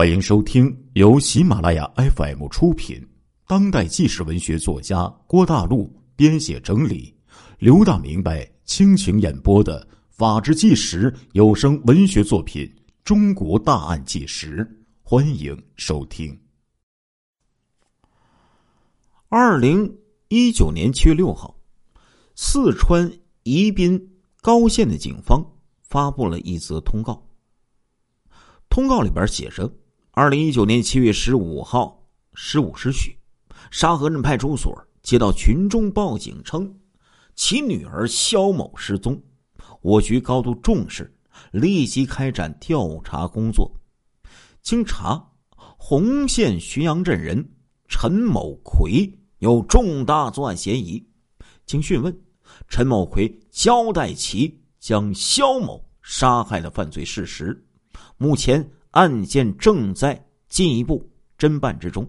欢迎收听由喜马拉雅 FM 出品、当代纪实文学作家郭大陆编写整理、刘大明白倾情演播的《法制纪实》有声文学作品《中国大案纪实》，欢迎收听。二零一九年七月六号，四川宜宾高县的警方发布了一则通告。通告里边写着。二零一九年七月十五号十五时许，沙河镇派出所接到群众报警称，其女儿肖某失踪。我局高度重视，立即开展调查工作。经查，红县浔阳镇人陈某奎有重大作案嫌疑。经讯问，陈某奎交代其将肖某杀害的犯罪事实。目前。案件正在进一步侦办之中。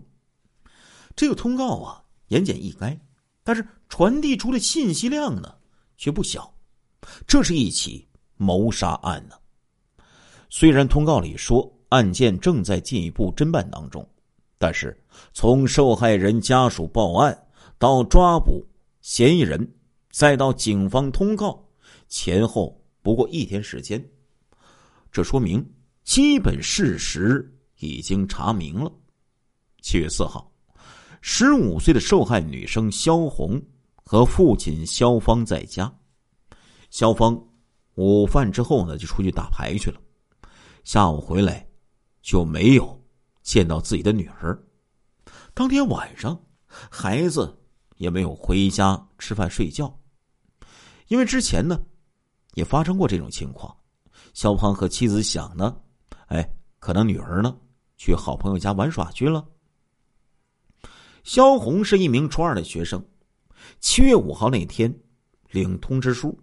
这个通告啊，言简意赅，但是传递出的信息量呢，却不小。这是一起谋杀案呢。虽然通告里说案件正在进一步侦办当中，但是从受害人家属报案到抓捕嫌疑人，再到警方通告，前后不过一天时间。这说明。基本事实已经查明了。七月四号，十五岁的受害女生肖红和父亲肖芳在家。肖芳午饭之后呢，就出去打牌去了。下午回来就没有见到自己的女儿。当天晚上，孩子也没有回家吃饭睡觉，因为之前呢也发生过这种情况。肖芳和妻子想呢。哎，可能女儿呢去好朋友家玩耍去了。肖红是一名初二的学生，七月五号那天领通知书，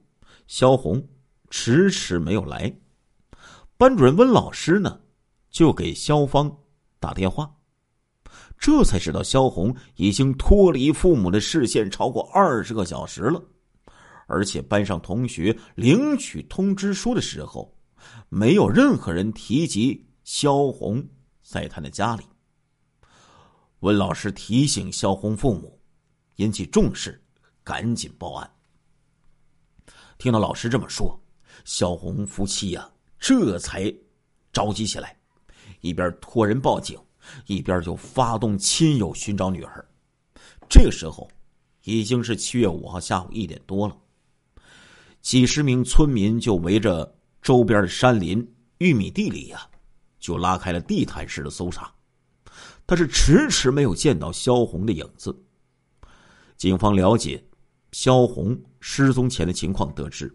肖红迟迟没有来。班主任温老师呢就给肖芳打电话，这才知道肖红已经脱离父母的视线超过二十个小时了，而且班上同学领取通知书的时候。没有任何人提及萧红在他的家里。温老师提醒萧红父母引起重视，赶紧报案。听到老师这么说，萧红夫妻呀这才着急起来，一边托人报警，一边就发动亲友寻找女儿。这个时候已经是七月五号下午一点多了，几十名村民就围着。周边的山林、玉米地里呀，就拉开了地毯式的搜查，但是迟迟没有见到萧红的影子。警方了解萧红失踪前的情况，得知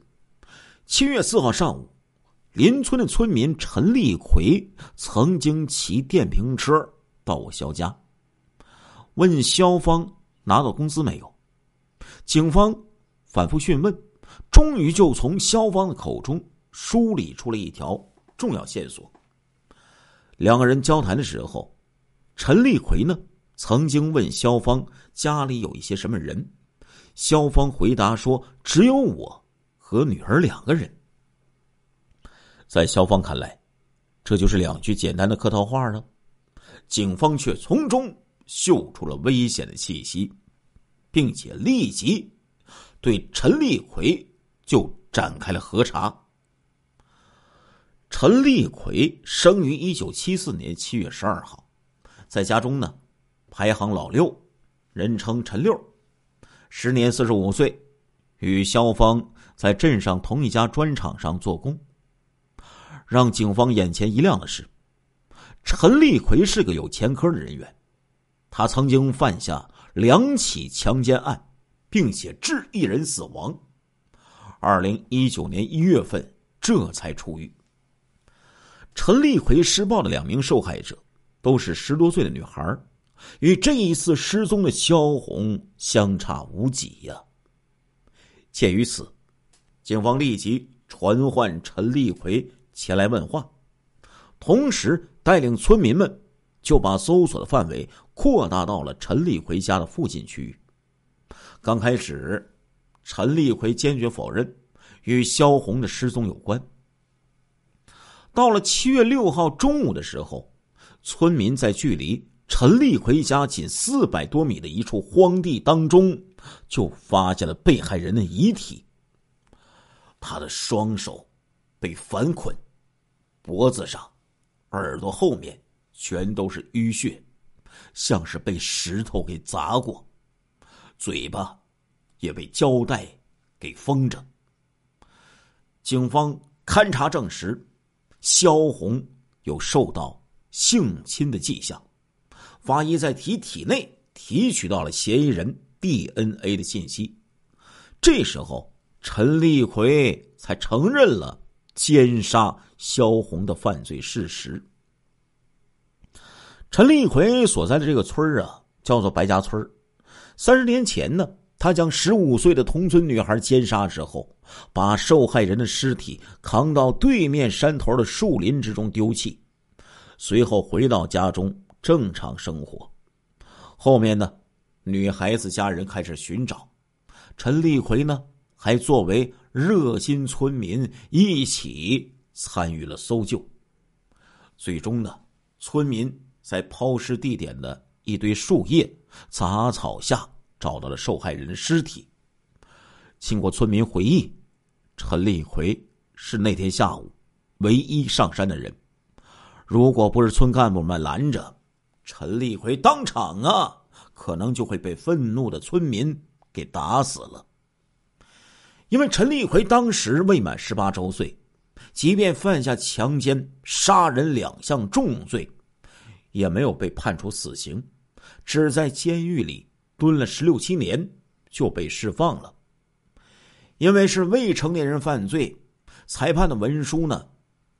七月四号上午，邻村的村民陈立奎曾经骑电瓶车到我萧家，问萧芳拿到工资没有。警方反复讯问，终于就从萧芳的口中。梳理出了一条重要线索。两个人交谈的时候，陈立奎呢曾经问肖芳家里有一些什么人，肖芳回答说只有我和女儿两个人。在肖芳看来，这就是两句简单的客套话了。警方却从中嗅出了危险的气息，并且立即对陈立奎就展开了核查。陈立奎生于一九七四年七月十二号，在家中呢，排行老六，人称陈六，时年四十五岁，与肖芳在镇上同一家砖厂上做工。让警方眼前一亮的是，陈立奎是个有前科的人员，他曾经犯下两起强奸案，并且致一人死亡。二零一九年一月份，这才出狱。陈立奎施暴的两名受害者都是十多岁的女孩，与这一次失踪的萧红相差无几呀。鉴于此，警方立即传唤陈立奎前来问话，同时带领村民们就把搜索的范围扩大到了陈立奎家的附近区域。刚开始，陈立奎坚决否认与萧红的失踪有关。到了七月六号中午的时候，村民在距离陈立奎家仅四百多米的一处荒地当中，就发现了被害人的遗体。他的双手被反捆，脖子上、耳朵后面全都是淤血，像是被石头给砸过。嘴巴也被胶带给封着。警方勘查证实，萧红有受到性侵的迹象。法医在其体内提取到了嫌疑人 DNA 的信息。这时候，陈立奎才承认了奸杀萧红的犯罪事实。陈立奎所在的这个村啊，叫做白家村三十年前呢，他将十五岁的同村女孩奸杀之后，把受害人的尸体扛到对面山头的树林之中丢弃，随后回到家中正常生活。后面呢，女孩子家人开始寻找，陈立奎呢还作为热心村民一起参与了搜救。最终呢，村民在抛尸地点的一堆树叶。杂草下找到了受害人的尸体。经过村民回忆，陈立奎是那天下午唯一上山的人。如果不是村干部们拦着，陈立奎当场啊，可能就会被愤怒的村民给打死了。因为陈立奎当时未满十八周岁，即便犯下强奸、杀人两项重罪，也没有被判处死刑。只在监狱里蹲了十六七年，就被释放了。因为是未成年人犯罪，裁判的文书呢，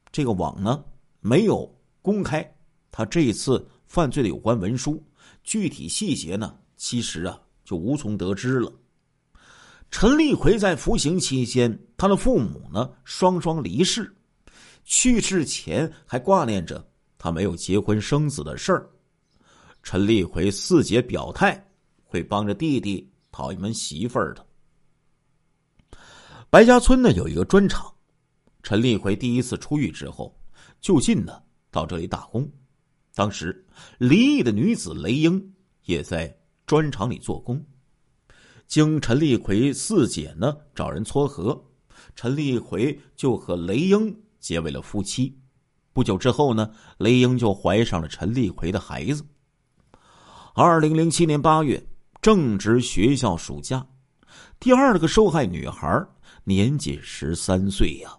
这个网呢没有公开他这次犯罪的有关文书，具体细节呢，其实啊就无从得知了。陈立奎在服刑期间，他的父母呢双双离世，去世前还挂念着他没有结婚生子的事儿。陈立奎四姐表态会帮着弟弟讨一门媳妇儿的。白家村呢有一个砖厂，陈立奎第一次出狱之后，就近呢到这里打工。当时离异的女子雷英也在砖厂里做工。经陈立奎四姐呢找人撮合，陈立奎就和雷英结为了夫妻。不久之后呢，雷英就怀上了陈立奎的孩子。二零零七年八月，正值学校暑假，第二个受害女孩年仅十三岁呀。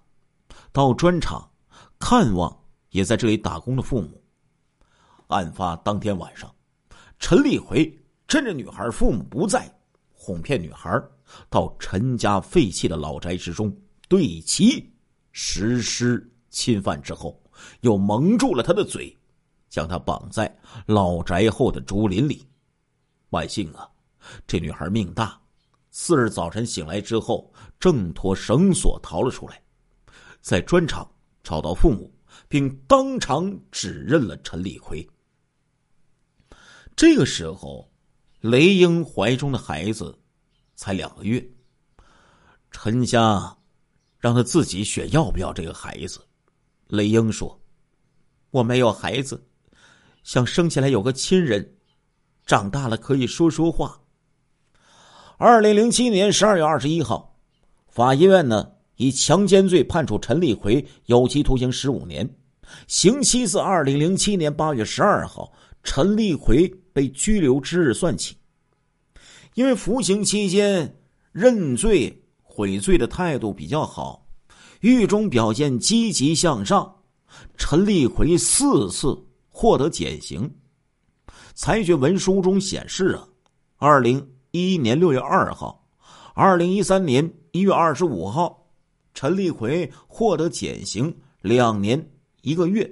到砖厂看望也在这里打工的父母。案发当天晚上，陈立奎趁着女孩父母不在，哄骗女孩到陈家废弃的老宅之中，对其实施侵犯之后，又蒙住了她的嘴。将她绑在老宅后的竹林里。万幸啊，这女孩命大，次日早晨醒来之后，挣脱绳索逃了出来，在砖厂找到父母，并当场指认了陈立奎。这个时候，雷英怀中的孩子才两个月。陈家让他自己选要不要这个孩子。雷英说：“我没有孩子。”想生下来有个亲人，长大了可以说说话。二零零七年十二月二十一号，法医院呢以强奸罪判处陈立奎有期徒刑十五年，刑期自二零零七年八月十二号陈立奎被拘留之日算起。因为服刑期间认罪悔罪的态度比较好，狱中表现积极向上，陈立奎四次。获得减刑。裁决文书中显示啊，二零一一年六月二号，二零一三年一月二十五号，陈立奎获得减刑两年一个月；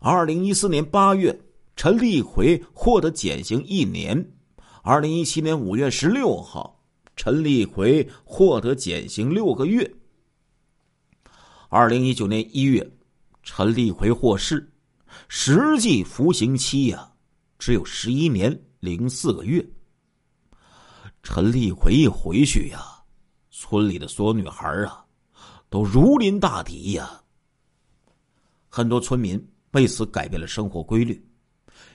二零一四年八月，陈立奎获得减刑一年；二零一七年五月十六号，陈立奎获得减刑六个月；二零一九年一月，陈立奎获释。实际服刑期呀，只有十一年零四个月。陈立奎一回去呀，村里的所有女孩啊，都如临大敌呀。很多村民为此改变了生活规律，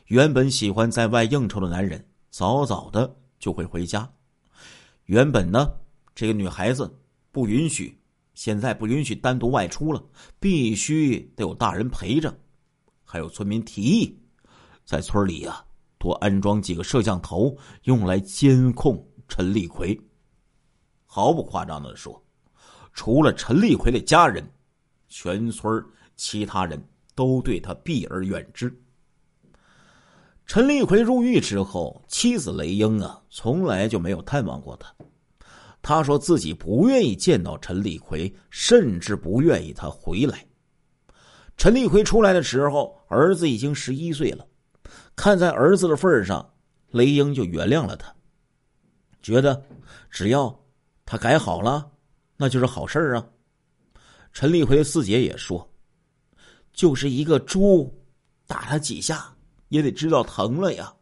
原本喜欢在外应酬的男人，早早的就会回家。原本呢，这个女孩子不允许，现在不允许单独外出了，必须得有大人陪着。还有村民提议，在村里呀多安装几个摄像头，用来监控陈立奎。毫不夸张的说，除了陈立奎的家人，全村其他人都对他避而远之。陈立奎入狱之后，妻子雷英啊，从来就没有探望过他。他说自己不愿意见到陈立奎，甚至不愿意他回来。陈立奎出来的时候，儿子已经十一岁了。看在儿子的份上，雷英就原谅了他，觉得只要他改好了，那就是好事啊。陈立奎四姐也说：“就是一个猪，打他几下。”也得知道疼了呀。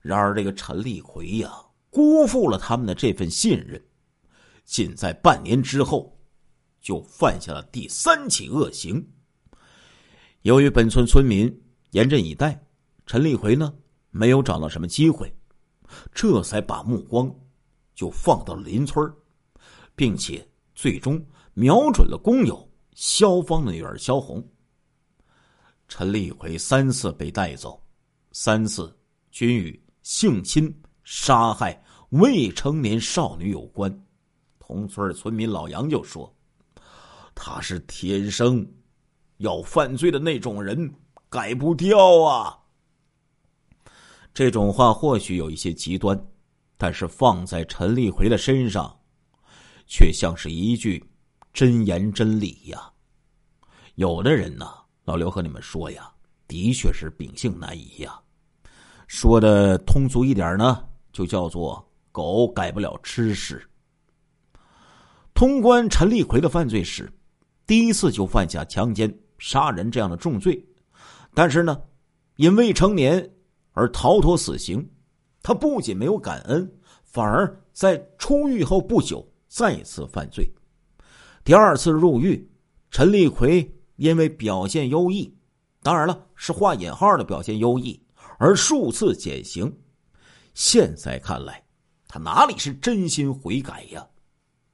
然而，这个陈立奎呀，辜负了他们的这份信任，仅在半年之后，就犯下了第三起恶行。由于本村村民严阵以待，陈立奎呢没有找到什么机会，这才把目光就放到了邻村，并且最终瞄准了工友肖芳的女儿肖红。陈立奎三次被带走，三次均与性侵、杀害未成年少女有关。同村村民老杨就说：“他是天生要犯罪的那种人，改不掉啊。”这种话或许有一些极端，但是放在陈立奎的身上，却像是一句真言真理呀。有的人呢。老刘和你们说呀，的确是秉性难移呀。说的通俗一点呢，就叫做狗改不了吃屎。通关陈立奎的犯罪史，第一次就犯下强奸、杀人这样的重罪，但是呢，因未成年而逃脱死刑。他不仅没有感恩，反而在出狱后不久再次犯罪。第二次入狱，陈立奎。因为表现优异，当然了，是画引号的表现优异，而数次减刑。现在看来，他哪里是真心悔改呀？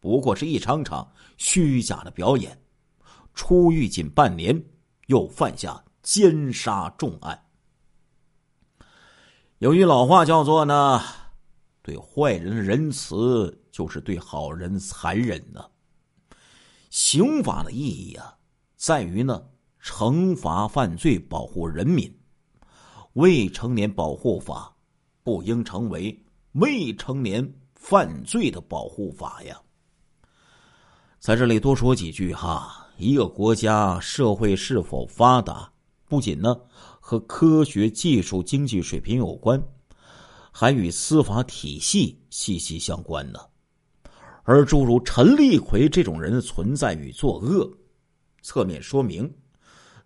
不过是一场场虚假的表演。出狱仅半年，又犯下奸杀重案。有句老话叫做呢：“对坏人的仁慈，就是对好人残忍呢。”刑法的意义啊。在于呢，惩罚犯罪，保护人民。未成年保护法不应成为未成年犯罪的保护法呀。在这里多说几句哈，一个国家社会是否发达，不仅呢和科学技术、经济水平有关，还与司法体系息息相关呢。而诸如陈立奎这种人的存在与作恶。侧面说明，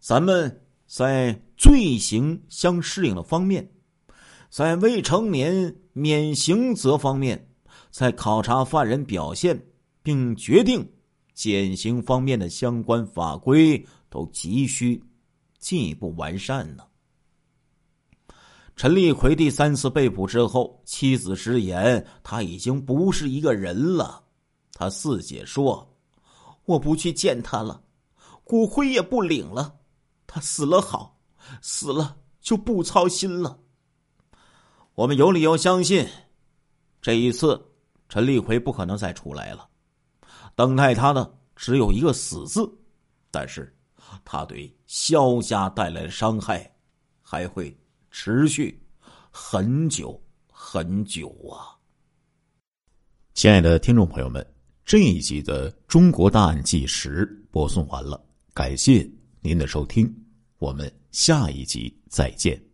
咱们在罪行相适应的方面，在未成年免刑责方面，在考察犯人表现并决定减刑方面的相关法规都急需进一步完善呢。陈立奎第三次被捕之后，妻子直言他已经不是一个人了。他四姐说：“我不去见他了。”骨灰也不领了，他死了好，死了就不操心了。我们有理由相信，这一次陈立奎不可能再出来了。等待他的只有一个死字，但是他对萧家带来的伤害还会持续很久很久啊！亲爱的听众朋友们，这一集的《中国大案纪实》播送完了。感谢您的收听，我们下一集再见。